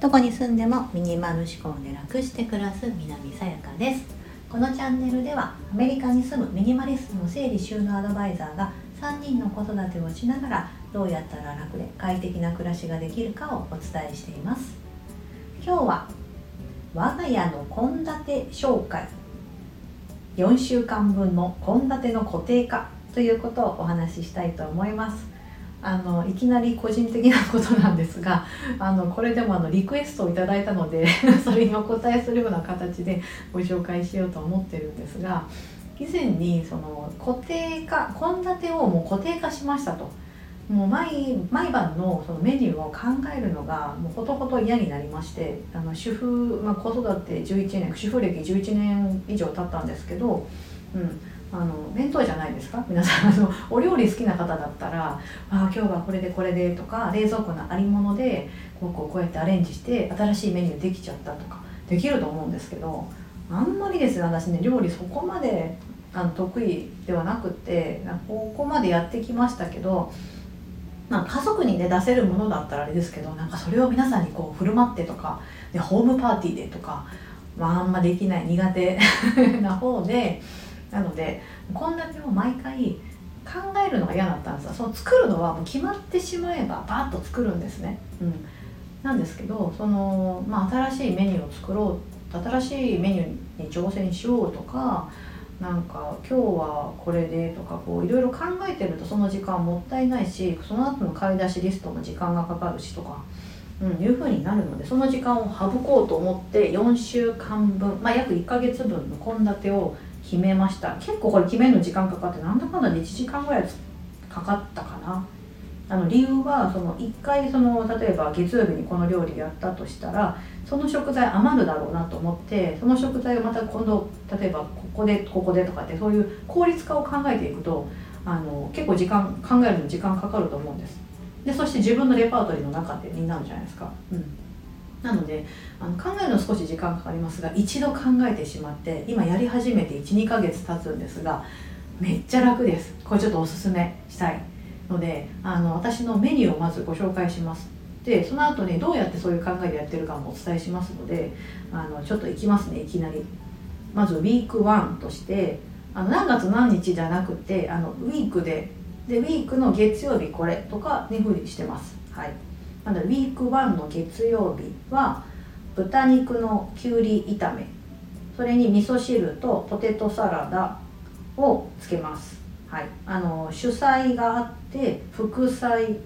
どこに住んでもミニマル思考で楽して暮らす南さやかです。このチャンネルではアメリカに住むミニマリストの整理収納アドバイザーが3人の子育てをしながらどうやったら楽で快適な暮らしができるかをお伝えしています。今日は我が家の献立紹介。4週間分の献立の固定化ということをお話ししたいと思います。あのいきなり個人的なことなんですが あのこれでもあのリクエストをいいたので それにお答えするような形でご紹介しようと思ってるんですが以前にその固定化献立をもう固定化しましたと。もう毎毎晩のそのメニューを考えるのがもうほとほと嫌になりましてあの主婦、まあ、子育て11年主婦歴11年以上経ったんですけど、うん、あの弁当じゃないですか？皆さんあのお料理好きな方だったら「ああ今日はこれでこれで」とか冷蔵庫のありものでこうこうこうやってアレンジして新しいメニューできちゃったとかできると思うんですけどあんまりですね私ね料理そこまであの得意ではなくってここまでやってきましたけど。まあ、家族にね出せるものだったらあれですけどなんかそれを皆さんにこう振る舞ってとかでホームパーティーでとか、まあ、あんまできない苦手 な方でなので献立を毎回考えるのが嫌だったんですよ。その作るのはもう決まってしまえばバッと作るんですね、うん、なんですけどその、まあ、新しいメニューを作ろう新しいメニューに挑戦しようとかなんか今日はこれでとかこういろいろ考えてるとその時間もったいないしその後の買い出しリストも時間がかかるしとか、うん、いうふうになるのでその時間を省こうと思って4週間分、まあ、約1ヶ月分の献立を決めました。結構これ決めるの時間かかってなんだかんだで1時間ぐらいかかったかな。あの理由はその1回その例えば月曜日にこの料理やったとしたらその食材余るだろうなと思ってその食材をまた今度例えばここでここでとかってそういう効率化を考えていくとあの結構時間考えるの時間かかると思うんです。でそして自分のレパートリーの中でになるじゃないですか、うん、なのであの考えるの少し時間かかりますが一度考えてしまって今やり始めて12ヶ月経つんですがめっちゃ楽です。これちょっとおすすめしたいのであの私のメニューをまずご紹介します。でその後にどうやってそういう考えでやってるかもお伝えしますのであのちょっといきますねいきなり。まずウィーク1としてあの何月何日じゃなくてあのウィークででウィークの月曜日これとかねふうにしてます。はい。なのでウィーク1の月曜日は豚肉のきゅうり炒め。それに味噌汁とポテトサラダをつけます。はい、あの主菜があって副菜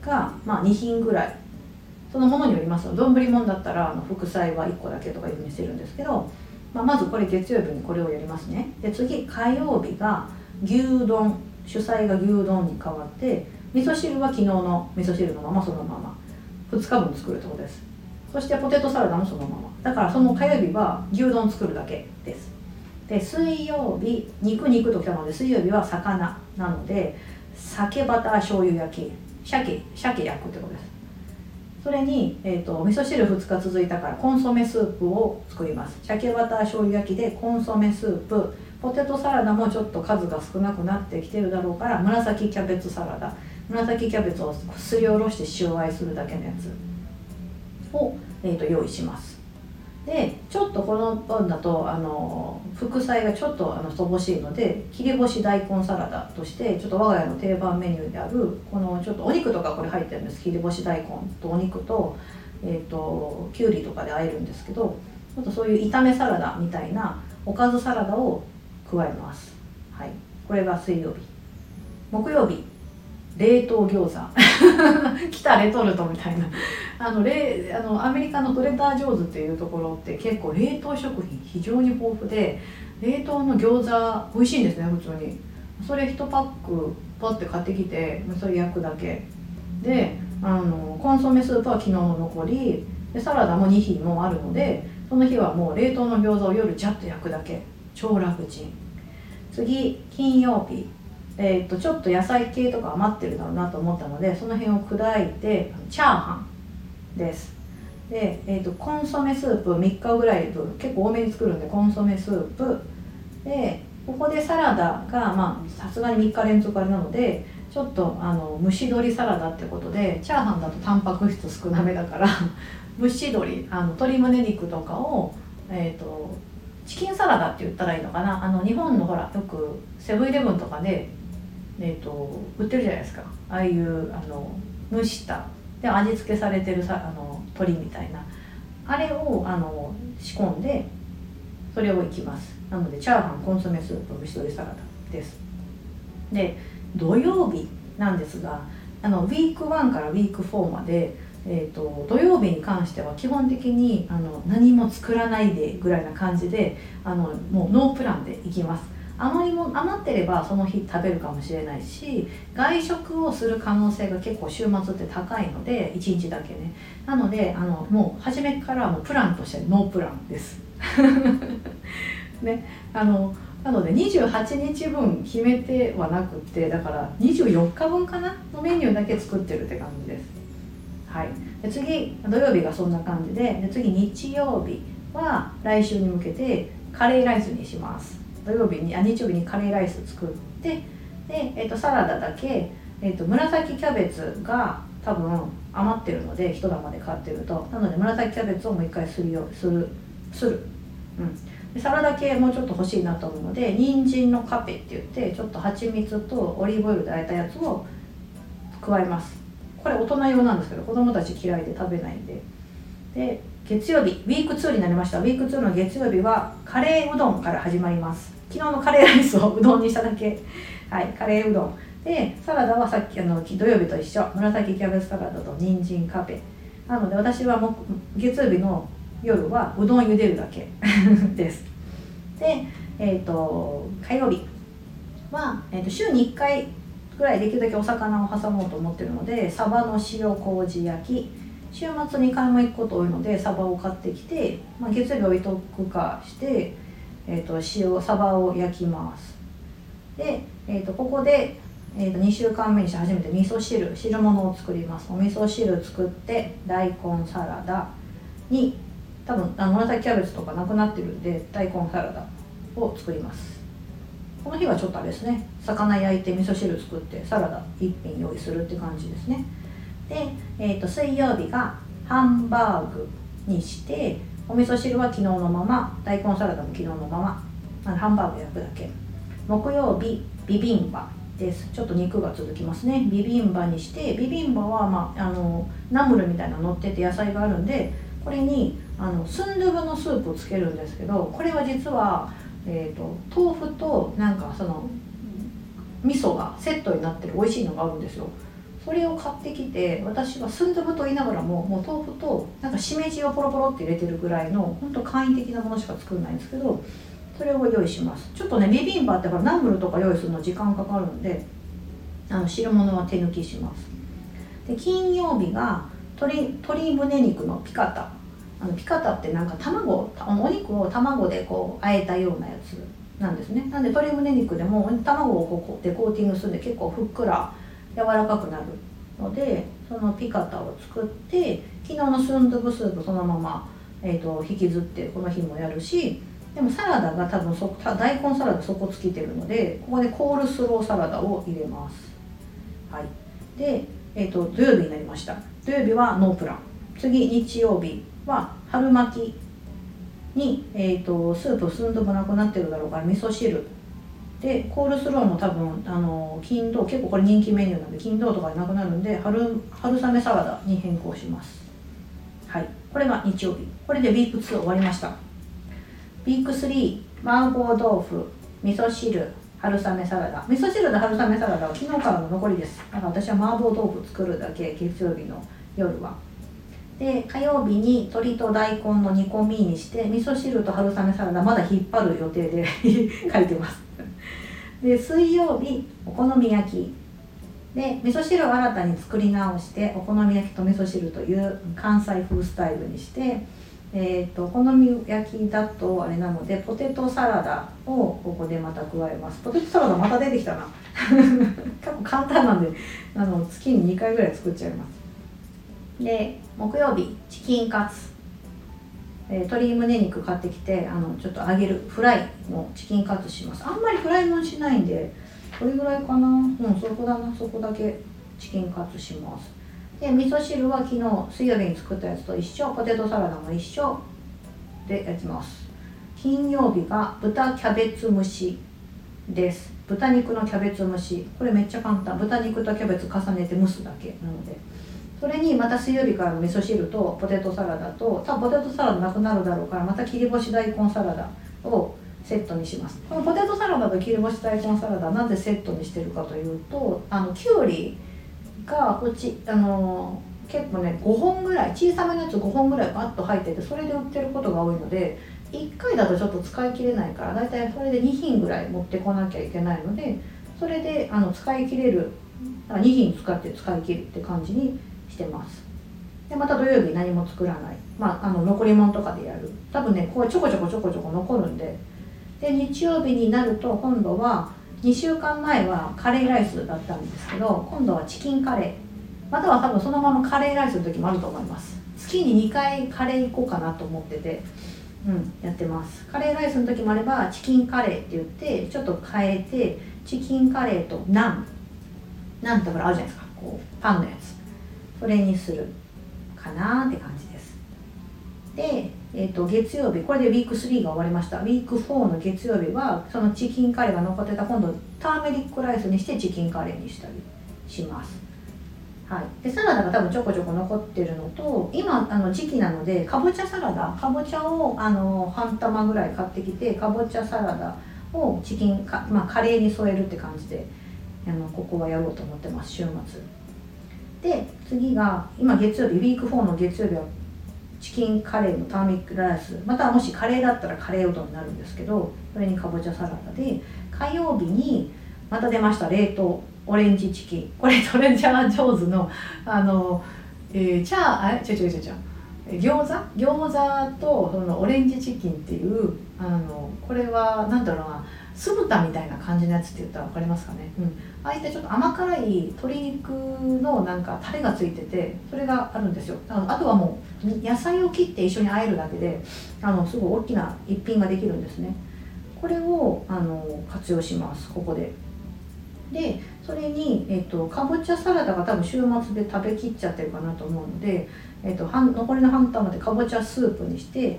が、まあ、2品ぐらい。そのものによります。丼もんだったらあの副菜は1個だけとかいうふうにしてるんですけど、まあ、まずこれ月曜日にこれをやりますね。で次火曜日が牛丼。主菜が牛丼に変わって味噌汁は昨日の味噌汁のままそのまま。2日分作るってことです。そしてポテトサラダもそのまま。だからその火曜日は牛丼作るだけです。で水曜日肉肉ときたので水曜日は魚なので酒バター醤油焼き。鮭鮭焼くってことです。それに、えーと、味噌汁2日続いたからコンソメスープを作ります。鮭バター醤油焼きでコンソメスープ。ポテトサラダもちょっと数が少なくなってきてるだろうから紫キャベツサラダ。紫キャベツをすりおろして塩和えするだけのやつを、えーと用意します。でちょっとこのパンだとあの副菜がちょっとあの乏しいので切り干し大根サラダとしてちょっと我が家の定番メニューであるこのちょっとお肉とかこれ入ってるんです。切り干し大根とお肉と,、えーと、きゅうりとかで和えるんですけどちょっとそういう炒めサラダみたいなおかずサラダを加えます、はい、これが水曜日。木曜日。冷凍餃子。来たレトルトみたいな。あのレあのアメリカのトレター・ジョーズっていうところって結構冷凍食品非常に豊富で冷凍の餃子美味しいんですね普通に。それ1パックパッて買ってきてそれ焼くだけ。であのコンソメスープは昨日の残りでサラダも2品もあるのでその日はもう冷凍の餃子を夜ジャッと焼くだけ。超楽ちん。次金曜日。えー、とちょっと野菜系とか余ってるだろうなと思ったのでその辺を砕いてチャーハンです。で、えー、とコンソメスープ3日ぐらい分結構多めに作るんでコンソメスープ。でここでサラダがまあさすがに3日連続あれなのでちょっとあの蒸し鶏サラダってことでチャーハンだとタンパク質少なめだから 蒸し鶏あの鶏胸肉とかを、えーと、チキンサラダって言ったらいいのかな。あの日本のほらよくセブンイレブンとかで、えーと、売ってるじゃないですか。ああいうあの蒸したで味付けされてるさあの鶏みたいな。あれをあの仕込んでそれをいきます。なのでチャーハンコンソメスープ蒸し鶏サラダです。で土曜日なんですがあのウィーク1からウィーク4まで、えーと、土曜日に関しては基本的にあの何も作らないでぐらいな感じであのもうノープランでいきます。余りも余ってればその日食べるかもしれないし外食をする可能性が結構週末って高いので1日だけね。なのであのもう初めからもうプランとしてノープランです。ね。あのなので28日分決めてはなくてだから24日分かな？のメニューだけ作ってるって感じです。はい、で次土曜日がそんな感じでで次日曜日は来週に向けてカレーライスにします。土曜日にあ日曜日にカレーライス作ってで、えーと、サラダだけ、えーと、紫キャベツが多分余ってるので一玉で買ってると。なので紫キャベツをもう一回するよするする、うん、でサラダ系もうちょっと欲しいなと思うので人参のカペって言ってちょっと蜂蜜とオリーブオイルであえたやつを加えます。これ大人用なんですけど子供たち嫌いで食べないんで。で月曜日ウィーク2になりました。ウィーク2の月曜日はカレーうどんから始まります。昨日のカレーライスをうどんにしただけ。はいカレーうどん。でサラダはさっきあの土曜日と一緒。紫キャベツサラダと人参カペなので私はも月曜日の夜はうどん茹でるだけ。です。で、えーと、火曜日は、えーと、週に1回ぐらいできるだけお魚を挟もうと思ってるのでサバの塩麹焼き。週末に買い物行くこと多いのでサバを買ってきて、まあ、月曜日置いとくかして、えーと、塩サバを焼きます。で、えー、とここで、えー、と2週間目にして初めて味噌汁汁物を作ります。お味噌汁作って大根サラダに多分あの紫キャベツとかなくなってるんで大根サラダを作ります。この日はちょっとあれですね。魚焼いて味噌汁作ってサラダ1品用意するって感じですね。で、えーと、水曜日がハンバーグにしてお味噌汁は昨日のまま大根サラダも昨日のままあのハンバーグ焼くだけ。木曜日ビビンバです。ちょっと肉が続きますね。ビビンバにしてビビンバは、まあ、あのナムルみたいなの乗ってて野菜があるんでこれにあのスンドゥブのスープをつけるんですけどこれは実は、えーと、豆腐となんかその味噌がセットになってる美味しいのがあるんですよ。それを買ってきて私はスンドゥブと言いながらももう豆腐となんかしめじをポロポロって入れてるぐらいの本当簡易的なものしか作らないんですけどそれを用意します。ちょっとねビビンバってほらナムルとか用意するの時間かかるんであの汁物は手抜きします。で金曜日が鶏鶏胸肉のピカタ。あのピカタってなんか卵お肉を卵でこうあえたようなやつなんですね。なんで鶏胸肉でも卵をこうでコーティングするんで結構ふっくら柔らかくなるのでそのピカタを作って昨日のスンドゥブスープそのまま、えーと、引きずってこの日もやるしでもサラダが多分そ大根サラダ底つきてるのでここでコールスローサラダを入れます。はい、で、えーと土曜日になりました。土曜日はノープラン。次日曜日は春巻きに、えーと、スープスンドもなくなってるだろうから味噌汁。でコールスローも多分あの金土結構これ人気メニューなんで金土とかでなくなるんで春春雨サラダに変更します。はい。これが日曜日。これでウィーク2終わりました。ウィーク3マンゴー豆腐味噌汁春雨サラダ。味噌汁の春雨サラダは昨日からの残りです。だから私は麻婆豆腐作るだけ月曜日の夜は。で火曜日に鶏と大根の煮込みにして味噌汁と春雨サラダまだ引っ張る予定で 書いてます。で水曜日お好み焼き。で味噌汁を新たに作り直してお好み焼きと味噌汁という関西風スタイルにしてえーと、お好み焼きだとあれなのでポテトサラダをここでまた加えます。ポテトサラダまた出てきたな。結構簡単なんであの月に2回ぐらい作っちゃいます。で木曜日チキンカツ、えー、鶏胸肉買ってきてあのちょっと揚げるフライのチキンカツします。あんまりフライもしないんでそれぐらいかな。うんそこだな。そこだけチキンカツします。で味噌汁は昨日水曜日に作ったやつと一緒。ポテトサラダも一緒。でやってます。金曜日が豚キャベツ蒸しです。豚肉のキャベツ蒸し。これめっちゃ簡単。豚肉とキャベツ重ねて蒸すだけなので。それにまた水曜日からの味噌汁とポテトサラダと多分ポテトサラダなくなるだろうからまた切り干し大根サラダをセットにします。このポテトサラダと切り干し大根サラダなぜセットにしてるかというとあのきゅうりがうちあの結構ね5本ぐらい小さめのやつ5本ぐらいバッと入っててそれで売ってることが多いので1回だとちょっと使い切れないから大体それで2品ぐらい持ってこなきゃいけないのでそれであの使い切れる2品使って使い切るって感じにしてます。でまた土曜日何も作らない。まああの残り物とかでやる。多分ねこうちょこちょこちょこちょこ残るんで。で日曜日になると今度は2週間前はカレーライスだったんですけど今度はチキンカレー。または多分そのままカレーライスの時もあると思います。月に2回カレー行こうかなと思っててうんやってます。カレーライスの時もあればチキンカレーって言ってちょっと変えてチキンカレーとナン。ナンってほらあるじゃないですか。こうパンのやつ。それにするかなって感じです。で、えー、と月曜日これでウィーク3が終わりました。ウィーク4の月曜日はそのチキンカレーが残ってた今度ターメリックライスにしてチキンカレーにしたりします。はい、でサラダが多分ちょこちょこ残ってるのと今あの時期なのでかぼちゃサラダかぼちゃをあの半玉ぐらい買ってきてかぼちゃサラダをチキンか、まあ、カレーに添えるって感じであのここはやろうと思ってます週末。で次が今月曜日ウィーク4の月曜日はチキンカレーのターミックライス。またはもしカレーだったらカレーうどんになるんですけどそれにかぼちゃサラダで火曜日にまた出ました冷凍オレンジチキン。これトレジャー上手のあの、えー、チャーあ違う違う違う。違う餃子餃子とそのオレンジチキンっていうあのこれは何だろうな。酢豚みたいな感じのやつって言ったら分かりますかね、うん、ああいったちょっと甘辛い鶏肉のなんかタレがついててそれがあるんですよ。あとはもう野菜を切って一緒に和えるだけであのすごい大きな一品ができるんですね。これをあの活用しますここで。でそれに、えーと、かぼちゃサラダが多分週末で食べきっちゃってるかなと思うので、えーと、残りの半玉でかぼちゃスープにして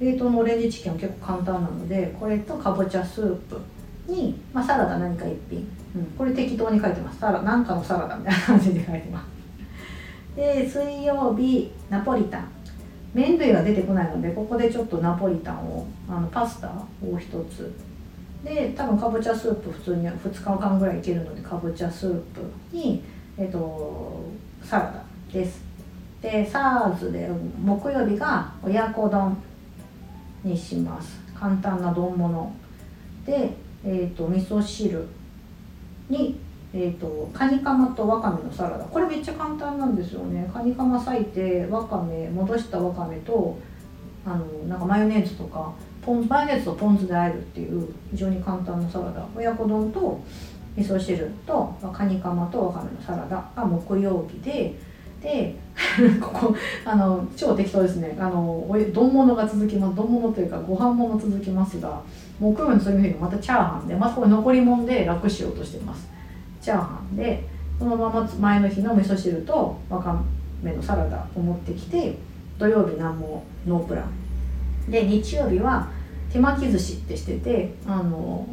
冷凍のオレンジチキンは結構簡単なのでこれとかぼちゃスープに、まあ、サラダ何か一品、うん、これ適当に書いてます。サラなんかのサラダみたいな感じで書いてます。で水曜日ナポリタン。麺類が出てこないのでここでちょっとナポリタンをあのパスタを一つ。で多分かぼちゃスープ普通に2日間ぐらいいけるのでかぼちゃスープに、えーと、サラダです。で SARS で木曜日が親子丼。にします。簡単な丼物。で、えーと、味噌汁に、えーと、カニカマとわかめのサラダ。これめっちゃ簡単なんですよね。カニカマ裂いてわかめ戻したわかめとあのなんかマヨネーズとかポンマヨネーズとポン酢で和えるっていう非常に簡単なサラダ。親子丼と味噌汁とカニカマとわかめのサラダが木曜日でで ここあの超適当ですね。あの丼物が続きます丼物というかご飯物続きますが木曜日のそういうふうにまたチャーハンでまたこれ残り物で楽しようとしてます。チャーハンでそのまま前の日の味噌汁とわかめのサラダを持ってきて土曜日何もノープラン。で日曜日は手巻き寿司ってしててあの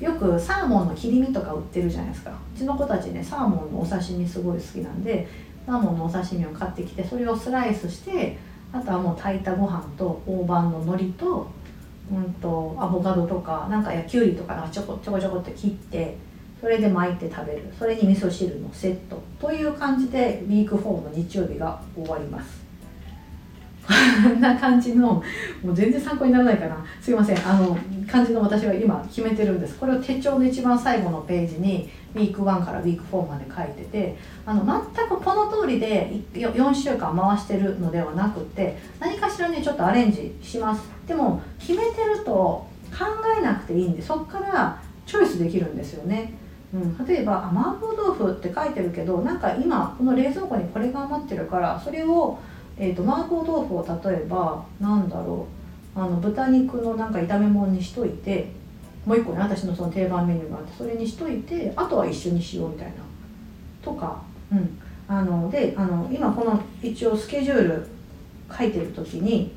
よくサーモンの切り身とか売ってるじゃないですか。うちの子たちねサーモンのお刺身すごい好きなんでサーモンのお刺身を買ってきてそれをスライスしてあとはもう炊いたご飯と大判の海苔と,、うんと、アボカドとかなんかやきゅうりとかなんかちょこちょこちょこって切ってそれで巻いて食べる。それに味噌汁のセット。という感じでウィーク4の日曜日が終わります。こんな感じのもう全然参考にならないかな。すいません。あの感じの私は今決めてるんです。これを手帳の一番最後のページにウィーク1からウィーク4まで書いててあの全くこの通りで4週間回してるのではなくて何かしらねちょっとアレンジします。でも決めてると考えなくていいんでそっからチョイスできるんですよね。うん、例えば「麻婆豆腐」って書いてるけどなんか今この冷蔵庫にこれが余ってるからそれをえーと、麻婆豆腐を例えばなんだろうあの豚肉のなんか炒め物にしといてもう一個ね私のその定番メニューがあってそれにしといてあとは一緒にしようみたいな。とか、うん、あのであの今この一応スケジュール書いてる時に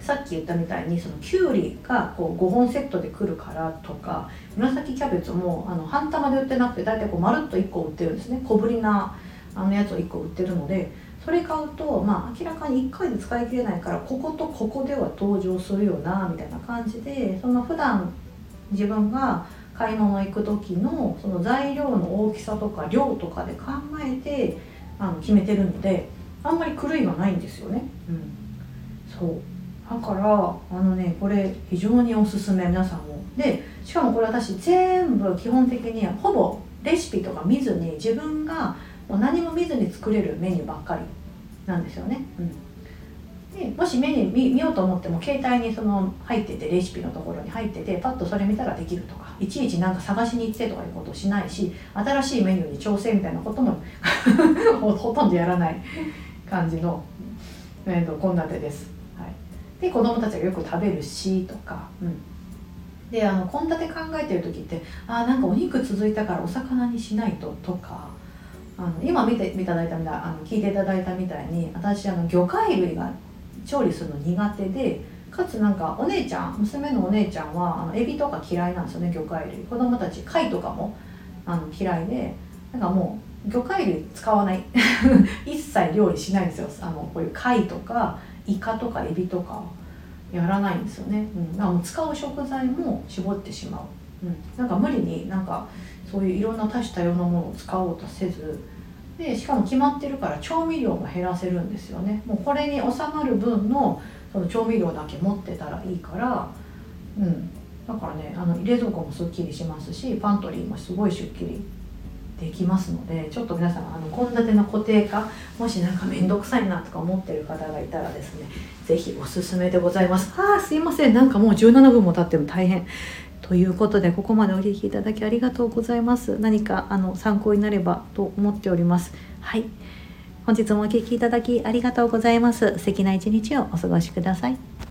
さっき言ったみたいにそのきゅうりがこう5本セットで来るからとか紫キャベツもあの半玉で売ってなくて大体こうまるっと1個売ってるんですね。小ぶりなあのやつを1個売ってるのでそれ買うと、まあ、明らかに1回で使い切れないからこことここでは登場するよなみたいな感じでその普段自分が買い物行く時のその材料の大きさとか量とかで考えてあの決めてるのであんまり狂いがないんですよね。うん、そうだからあのねこれ非常におすすめ皆さんも。でしかもこれ私全部基本的にほぼレシピとか見ずに自分がもう何も見ずに作れるメニューばっかりなんですよね。うんでもしメニュー見見ようと思っても携帯にその入っててレシピのところに入っててパッとそれ見たらできるとかいちいちなんか探しに行ってとかいうことをしないし新しいメニューに調整みたいなことも ほとんどやらない感じの献立です。はい、で子供たちがよく食べるしとか、うん、であの献立考えてる時ってあなんかお肉続いたからお魚にしないととかあの今見ていただいたみたいあの聞いていただいたみたいに私あの魚介類が調理するの苦手でかつなんかお姉ちゃん娘のお姉ちゃんはあのエビとか嫌いなんですよね魚介類。子供たち貝とかもあの嫌いでなんかもう魚介類使わない。一切料理しないんですよ。あのこういう貝とかイカとかエビとかやらないんですよね、うん、だからもう使う食材も絞ってしまう、うん、なんか無理になんかそういういろんな多種多様なものを使おうとせずでしかも決まってるから調味料も減らせるんですよね。もうこれに収まる分のその調味料だけ持ってたらいいからうん。だからねあの冷蔵庫もすっきりしますしパントリーもすごいしっきりできますのでちょっと皆さん献立の固定化もしなんか面倒くさいなとか思ってる方がいたらですね是非おすすめでございます。あーすいません。なんかもう17分も経っても大変。ということでここまでお聞きいただきありがとうございます。何かあの参考になればと思っております。はい。本日もお聴きいただきありがとうございます。素敵な一日をお過ごしください。